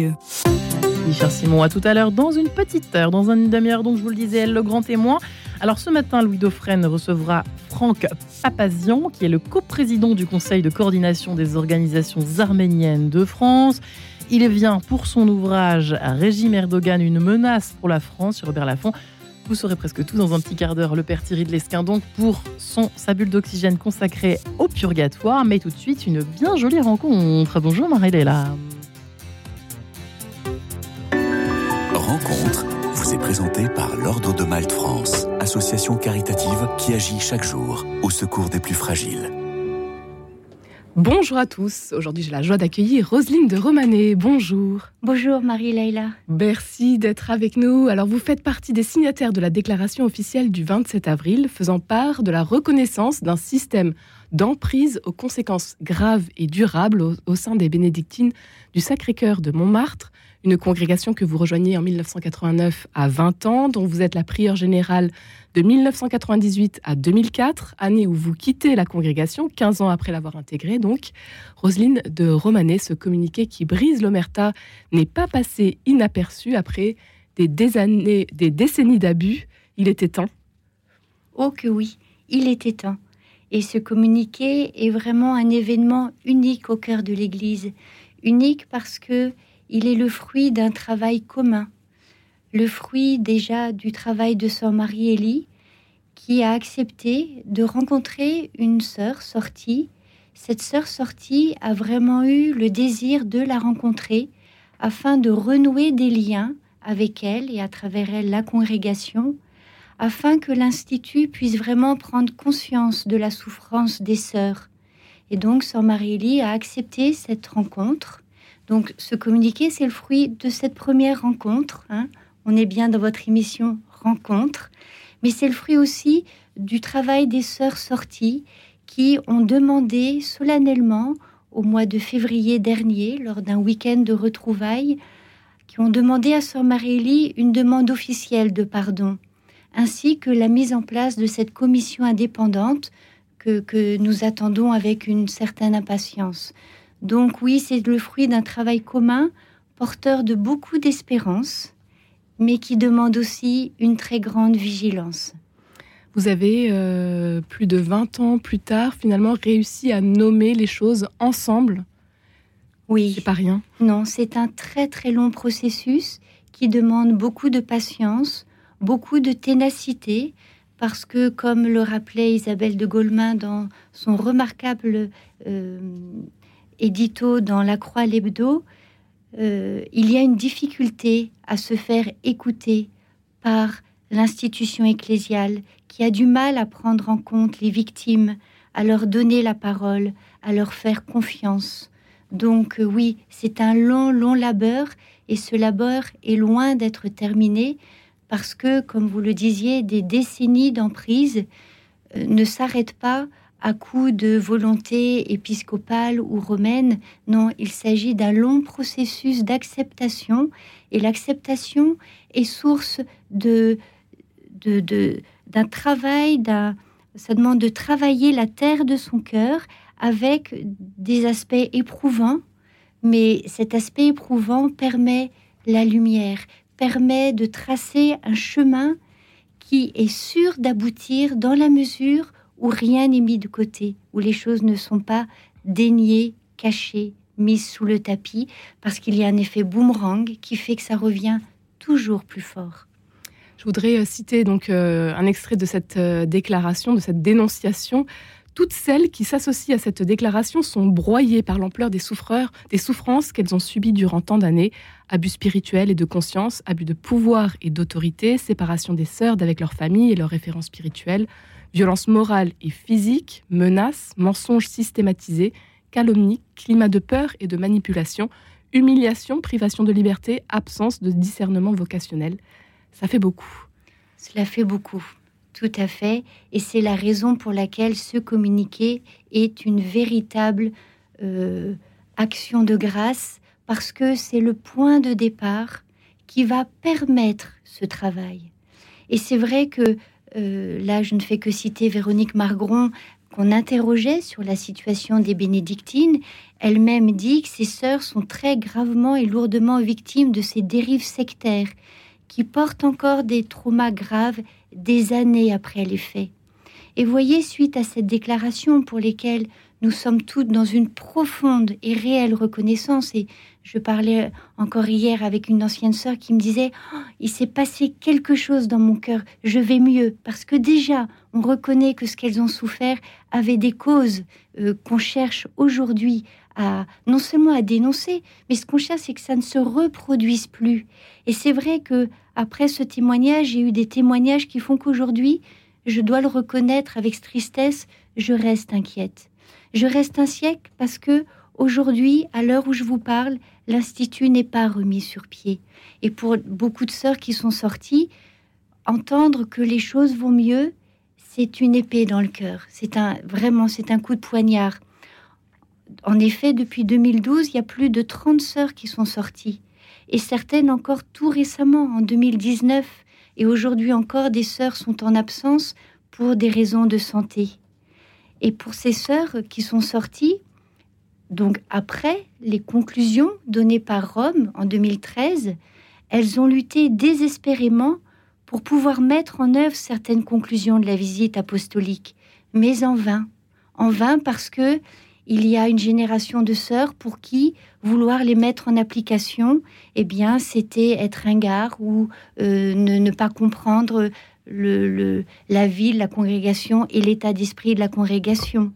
Cher Simon, à tout à l'heure dans une petite heure, dans une demi-heure, donc je vous le disais, le grand témoin. Alors ce matin, Louis Dauphren recevra Franck Papazian, qui est le coprésident du Conseil de coordination des organisations arméniennes de France. Il vient pour son ouvrage Régime Erdogan, une menace pour la France sur Robert Laffont. Vous saurez presque tout dans un petit quart d'heure. Le père Thierry de Lesquin, donc, pour son, sa bulle d'oxygène consacrée au purgatoire. Mais tout de suite, une bien jolie rencontre. Bonjour Marie-Léla. Par l'Ordre de Malte France, association caritative qui agit chaque jour au secours des plus fragiles. Bonjour à tous. Aujourd'hui, j'ai la joie d'accueillir Roselyne de Romanet. Bonjour. Bonjour Marie-Leila. Merci d'être avec nous. Alors, vous faites partie des signataires de la déclaration officielle du 27 avril faisant part de la reconnaissance d'un système d'emprise aux conséquences graves et durables au, au sein des bénédictines du Sacré-Cœur de Montmartre, une congrégation que vous rejoignez en 1989 à 20 ans, dont vous êtes la prieure générale de 1998 à 2004, année où vous quittez la congrégation, 15 ans après l'avoir intégrée donc. Roselyne de Romanet, ce communiqué qui brise l'omerta n'est pas passé inaperçu après des, des, années, des décennies d'abus. Il était temps. Oh que oui, il était temps. Et ce communiqué est vraiment un événement unique au cœur de l'Église. Unique parce que il est le fruit d'un travail commun, le fruit déjà du travail de sœur Marie-Élie, qui a accepté de rencontrer une sœur sortie. Cette sœur sortie a vraiment eu le désir de la rencontrer afin de renouer des liens avec elle et à travers elle la congrégation, afin que l'Institut puisse vraiment prendre conscience de la souffrance des sœurs. Et donc, Sœur Marie-Élie a accepté cette rencontre donc ce communiqué, c'est le fruit de cette première rencontre. Hein. On est bien dans votre émission Rencontre, mais c'est le fruit aussi du travail des sœurs sorties qui ont demandé solennellement au mois de février dernier, lors d'un week-end de retrouvailles, qui ont demandé à Sœur Marie-Élie une demande officielle de pardon, ainsi que la mise en place de cette commission indépendante que nous attendons avec une certaine impatience. Donc oui, c'est le fruit d'un travail commun, porteur de beaucoup d'espérance, mais qui demande aussi une très grande vigilance. Vous avez, euh, plus de 20 ans plus tard, finalement réussi à nommer les choses ensemble. Oui. C'est pas rien. Non, c'est un très très long processus qui demande beaucoup de patience, beaucoup de ténacité, parce que, comme le rappelait Isabelle de Golemin dans son remarquable euh, édito dans La Croix l'Hebdo, euh, il y a une difficulté à se faire écouter par l'institution ecclésiale qui a du mal à prendre en compte les victimes, à leur donner la parole, à leur faire confiance. Donc euh, oui, c'est un long, long labeur et ce labeur est loin d'être terminé parce que, comme vous le disiez, des décennies d'emprise euh, ne s'arrêtent pas à coup de volonté épiscopale ou romaine. Non, il s'agit d'un long processus d'acceptation et l'acceptation est source de, d'un travail, d'un, ça demande de travailler la terre de son cœur avec des aspects éprouvants, mais cet aspect éprouvant permet la lumière, permet de tracer un chemin qui est sûr d'aboutir dans la mesure où rien n'est mis de côté, où les choses ne sont pas déniées, cachées, mises sous le tapis, parce qu'il y a un effet boomerang qui fait que ça revient toujours plus fort. Je voudrais euh, citer donc euh, un extrait de cette euh, déclaration, de cette dénonciation. Toutes celles qui s'associent à cette déclaration sont broyées par l'ampleur des souffreurs, des souffrances qu'elles ont subies durant tant d'années, abus spirituels et de conscience, abus de pouvoir et d'autorité, séparation des sœurs d'avec leur famille et leurs références spirituelles, Violence morale et physique, menaces, mensonges systématisés, calomnie, climat de peur et de manipulation, humiliation, privation de liberté, absence de discernement vocationnel. Ça fait beaucoup. Cela fait beaucoup, tout à fait. Et c'est la raison pour laquelle ce communiqué est une véritable euh, action de grâce, parce que c'est le point de départ qui va permettre ce travail. Et c'est vrai que euh, là, je ne fais que citer Véronique Margron qu'on interrogeait sur la situation des bénédictines, elle-même dit que ses sœurs sont très gravement et lourdement victimes de ces dérives sectaires qui portent encore des traumas graves des années après les faits. Et voyez, suite à cette déclaration pour lesquelles nous sommes toutes dans une profonde et réelle reconnaissance, et je parlais encore hier avec une ancienne sœur qui me disait oh, Il s'est passé quelque chose dans mon cœur, je vais mieux, parce que déjà, on reconnaît que ce qu'elles ont souffert avait des causes euh, qu'on cherche aujourd'hui à non seulement à dénoncer, mais ce qu'on cherche, c'est que ça ne se reproduise plus. Et c'est vrai que après ce témoignage, j'ai eu des témoignages qui font qu'aujourd'hui, je dois le reconnaître avec tristesse, je reste inquiète. Je reste inquiète parce que aujourd'hui, à l'heure où je vous parle, l'institut n'est pas remis sur pied. Et pour beaucoup de sœurs qui sont sorties, entendre que les choses vont mieux, c'est une épée dans le cœur. C'est un vraiment, c'est un coup de poignard en effet, depuis 2012, il y a plus de 30 sœurs qui sont sorties. Et certaines encore tout récemment, en 2019. Et aujourd'hui encore, des sœurs sont en absence pour des raisons de santé. Et pour ces sœurs qui sont sorties, donc après les conclusions données par Rome en 2013, elles ont lutté désespérément pour pouvoir mettre en œuvre certaines conclusions de la visite apostolique, mais en vain. En vain parce que il y a une génération de sœurs pour qui vouloir les mettre en application, eh bien, c'était être ringard ou euh, ne, pas comprendre la vie de la congrégation et l'état d'esprit de la congrégation.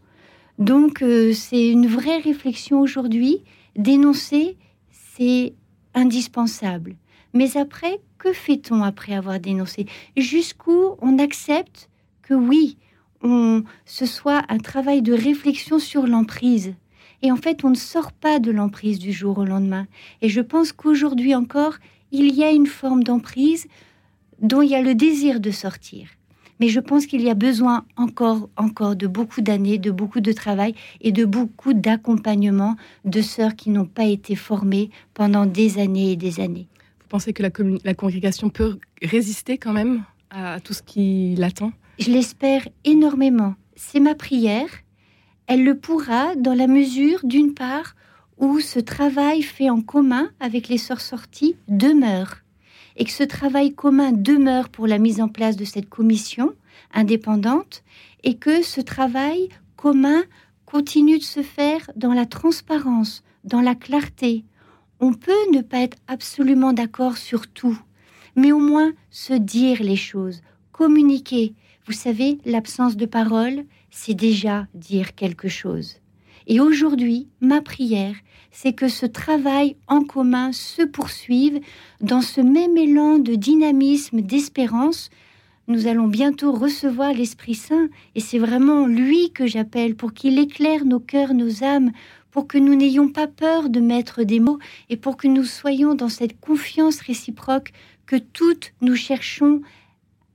Donc, euh, c'est une vraie réflexion aujourd'hui. Dénoncer, c'est indispensable. Mais après, que fait-on après avoir dénoncé? Jusqu'où on accepte que oui, ce soit un travail de réflexion sur l'emprise? Et en fait, on ne sort pas de l'emprise du jour au lendemain. Et je pense qu'aujourd'hui encore, il y a une forme d'emprise dont il y a le désir de sortir. Mais je pense qu'il y a besoin encore, encore de beaucoup d'années, de beaucoup de travail et de beaucoup d'accompagnement de sœurs qui n'ont pas été formées pendant des années et des années. Vous pensez que la, la congrégation peut résister quand même à tout ce qui l'attend? Je l'espère énormément. C'est ma prière. Elle le pourra dans la mesure, d'une part, où ce travail fait en commun avec les sœurs sorties demeure. Et que ce travail commun demeure pour la mise en place de cette commission indépendante et que ce travail commun continue de se faire dans la transparence, dans la clarté. On peut ne pas être absolument d'accord sur tout, mais au moins se dire les choses, communiquer, vous savez, l'absence de parole, c'est déjà dire quelque chose. Et aujourd'hui, ma prière, c'est que ce travail en commun se poursuive dans ce même élan de dynamisme, d'espérance. Nous allons bientôt recevoir l'Esprit Saint et c'est vraiment lui que j'appelle pour qu'il éclaire nos cœurs, nos âmes, pour que nous n'ayons pas peur de mettre des mots et pour que nous soyons dans cette confiance réciproque que toutes nous cherchons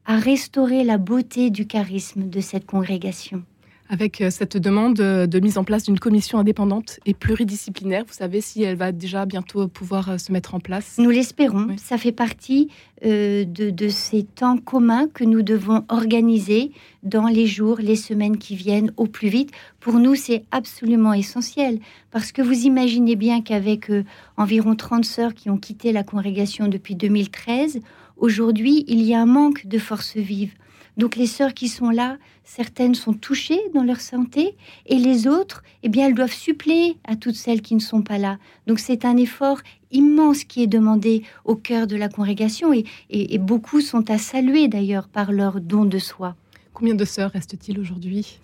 à restaurer la beauté du charisme de cette congrégation. Avec euh, cette demande de mise en place d'une commission indépendante et pluridisciplinaire, vous savez si elle va déjà bientôt pouvoir euh, se mettre en place Nous l'espérons. Ça fait partie euh, de, de, ces temps communs que nous devons organiser dans les jours, les semaines qui viennent au plus vite. Pour nous, c'est absolument essentiel parce que vous imaginez bien qu'avec environ 30 sœurs qui ont quitté la congrégation depuis 2013, Aujourd'hui, il y a un manque de forces vives. Donc les sœurs qui sont là, certaines sont touchées dans leur santé et les autres, eh bien, elles doivent suppléer à toutes celles qui ne sont pas là. Donc c'est un effort immense qui est demandé au cœur de la congrégation et, beaucoup sont à saluer d'ailleurs par leur don de soi. Combien de sœurs restent-ils aujourd'hui?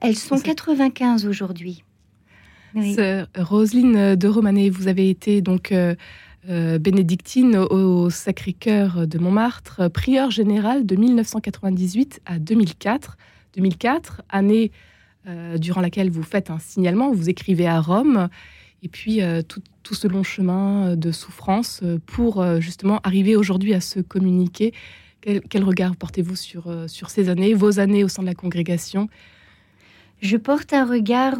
Elles sont 95 aujourd'hui. Sœur Roselyne de Romanet, vous avez été donc euh, euh, bénédictine au Sacré-Cœur de Montmartre, prieure générale de 1998 à 2004. 2004, année euh, durant laquelle vous faites un signalement, vous écrivez à Rome, et puis euh, tout, ce long chemin de souffrance pour justement arriver aujourd'hui à se communiquer. Quel, regard portez-vous sur, sur ces années, vos années au sein de la congrégation? Je porte un regard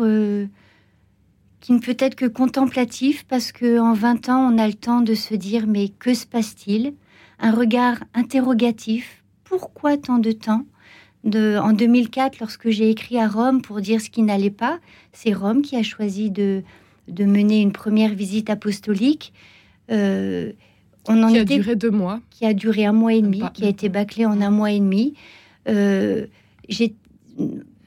qui ne peut être que contemplatif parce que en 20 ans, on a le temps de se dire mais que se passe-t-il? Un regard interrogatif. Pourquoi tant de temps? En 2004, lorsque j'ai écrit à Rome pour dire ce qui n'allait pas, c'est Rome qui a choisi de, de mener une première visite apostolique. Euh, on en qui a duré deux mois. Qui a duré un mois et demi, qui a été bâclé en un mois et demi. Euh,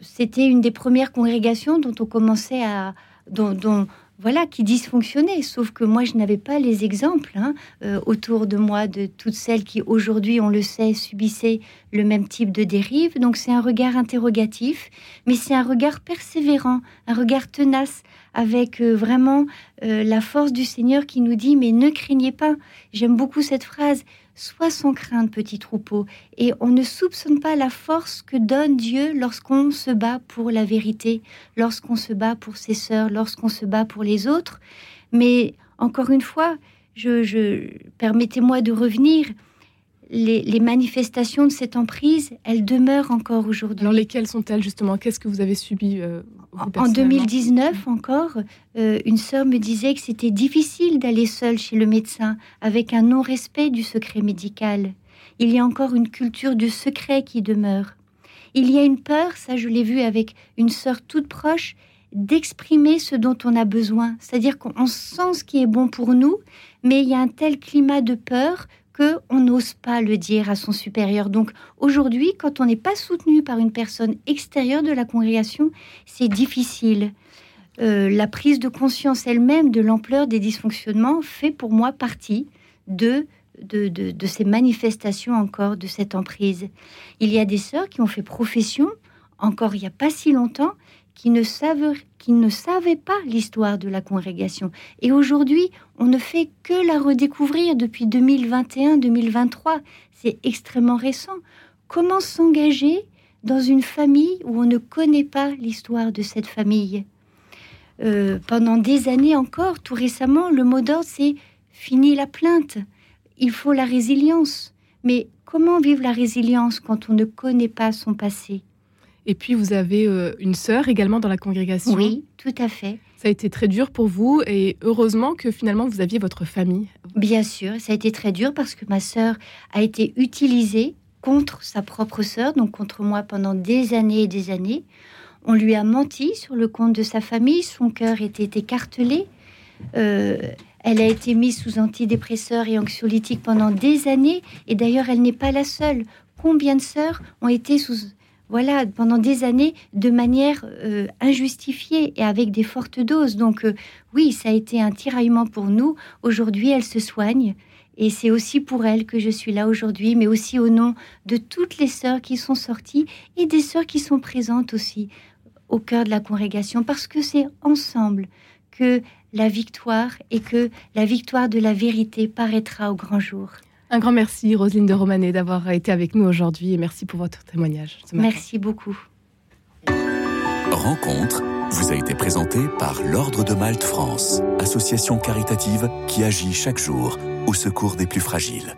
c'était une des premières congrégations dont on commençait à, dont, voilà, qui dysfonctionnait. Sauf que moi, je n'avais pas les exemples hein, euh, autour de moi de toutes celles qui, aujourd'hui, on le sait, subissaient le même type de dérive. Donc, c'est un regard interrogatif, mais c'est un regard persévérant, un regard tenace, avec euh, vraiment euh, la force du Seigneur qui nous dit, mais ne craignez pas. J'aime beaucoup cette phrase. Sois sans crainte, petit troupeau. Et on ne soupçonne pas la force que donne Dieu lorsqu'on se bat pour la vérité, lorsqu'on se bat pour ses sœurs, lorsqu'on se bat pour les autres. Mais encore une fois, je, permettez-moi de revenir les, manifestations de cette emprise, elles demeurent encore aujourd'hui. Alors lesquelles sont-elles justement? Qu'est-ce que vous avez subi euh, En 2019 encore, euh, une sœur me disait que c'était difficile d'aller seule chez le médecin avec un non-respect du secret médical. Il y a encore une culture du secret qui demeure. Il y a une peur, ça je l'ai vu avec une sœur toute proche, d'exprimer ce dont on a besoin. C'est-à-dire qu'on sent ce qui est bon pour nous, mais il y a un tel climat de peur on n'ose pas le dire à son supérieur. Donc aujourd'hui, quand on n'est pas soutenu par une personne extérieure de la congrégation, c'est difficile. Euh, la prise de conscience elle-même de l'ampleur des dysfonctionnements fait pour moi partie de de, de, ces manifestations encore de cette emprise. Il y a des sœurs qui ont fait profession, encore il n'y a pas si longtemps, qui ne, savent, qui ne savaient pas l'histoire de la congrégation. Et aujourd'hui, on ne fait que la redécouvrir depuis 2021-2023. C'est extrêmement récent. Comment s'engager dans une famille où on ne connaît pas l'histoire de cette famille? Euh, Pendant des années encore, tout récemment, le mot d'ordre, c'est fini la plainte. Il faut la résilience. Mais comment vivre la résilience quand on ne connaît pas son passé? Et puis, vous avez euh, une sœur également dans la congrégation. Oui, tout à fait. Ça a été très dur pour vous et heureusement que finalement vous aviez votre famille. Bien sûr, ça a été très dur parce que ma sœur a été utilisée contre sa propre sœur, donc contre moi pendant des années et des années. On lui a menti sur le compte de sa famille, son cœur était écartelé. Euh, elle a été mise sous antidépresseurs et anxiolytiques pendant des années, et d'ailleurs elle n'est pas la seule. Combien de sœurs ont été sous voilà, pendant des années, de manière euh, injustifiée et avec des fortes doses. Donc euh, oui, ça a été un tiraillement pour nous. Aujourd'hui, elle se soigne. Et c'est aussi pour elle que je suis là aujourd'hui, mais aussi au nom de toutes les sœurs qui sont sorties et des sœurs qui sont présentes aussi au cœur de la congrégation, parce que c'est ensemble que la victoire et que la victoire de la vérité paraîtra au grand jour. Un grand merci, Roselyne de Romanet, d'avoir été avec nous aujourd'hui et merci pour votre témoignage. Merci beaucoup. Rencontre vous a été présentée par l'Ordre de Malte France, association caritative qui agit chaque jour au secours des plus fragiles.